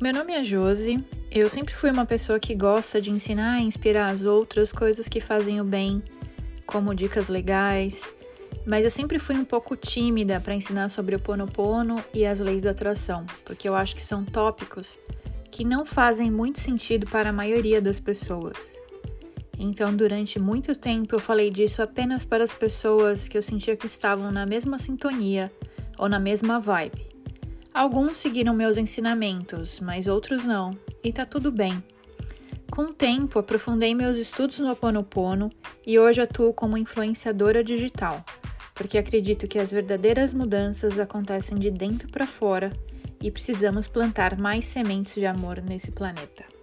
Meu nome é Josi. Eu sempre fui uma pessoa que gosta de ensinar e inspirar as outras coisas que fazem o bem, como dicas legais, mas eu sempre fui um pouco tímida para ensinar sobre o Ponopono e as leis da atração, porque eu acho que são tópicos que não fazem muito sentido para a maioria das pessoas. Então, durante muito tempo, eu falei disso apenas para as pessoas que eu sentia que estavam na mesma sintonia ou na mesma vibe. Alguns seguiram meus ensinamentos, mas outros não, e tá tudo bem. Com o tempo, aprofundei meus estudos no Ho Oponopono e hoje atuo como influenciadora digital, porque acredito que as verdadeiras mudanças acontecem de dentro para fora e precisamos plantar mais sementes de amor nesse planeta.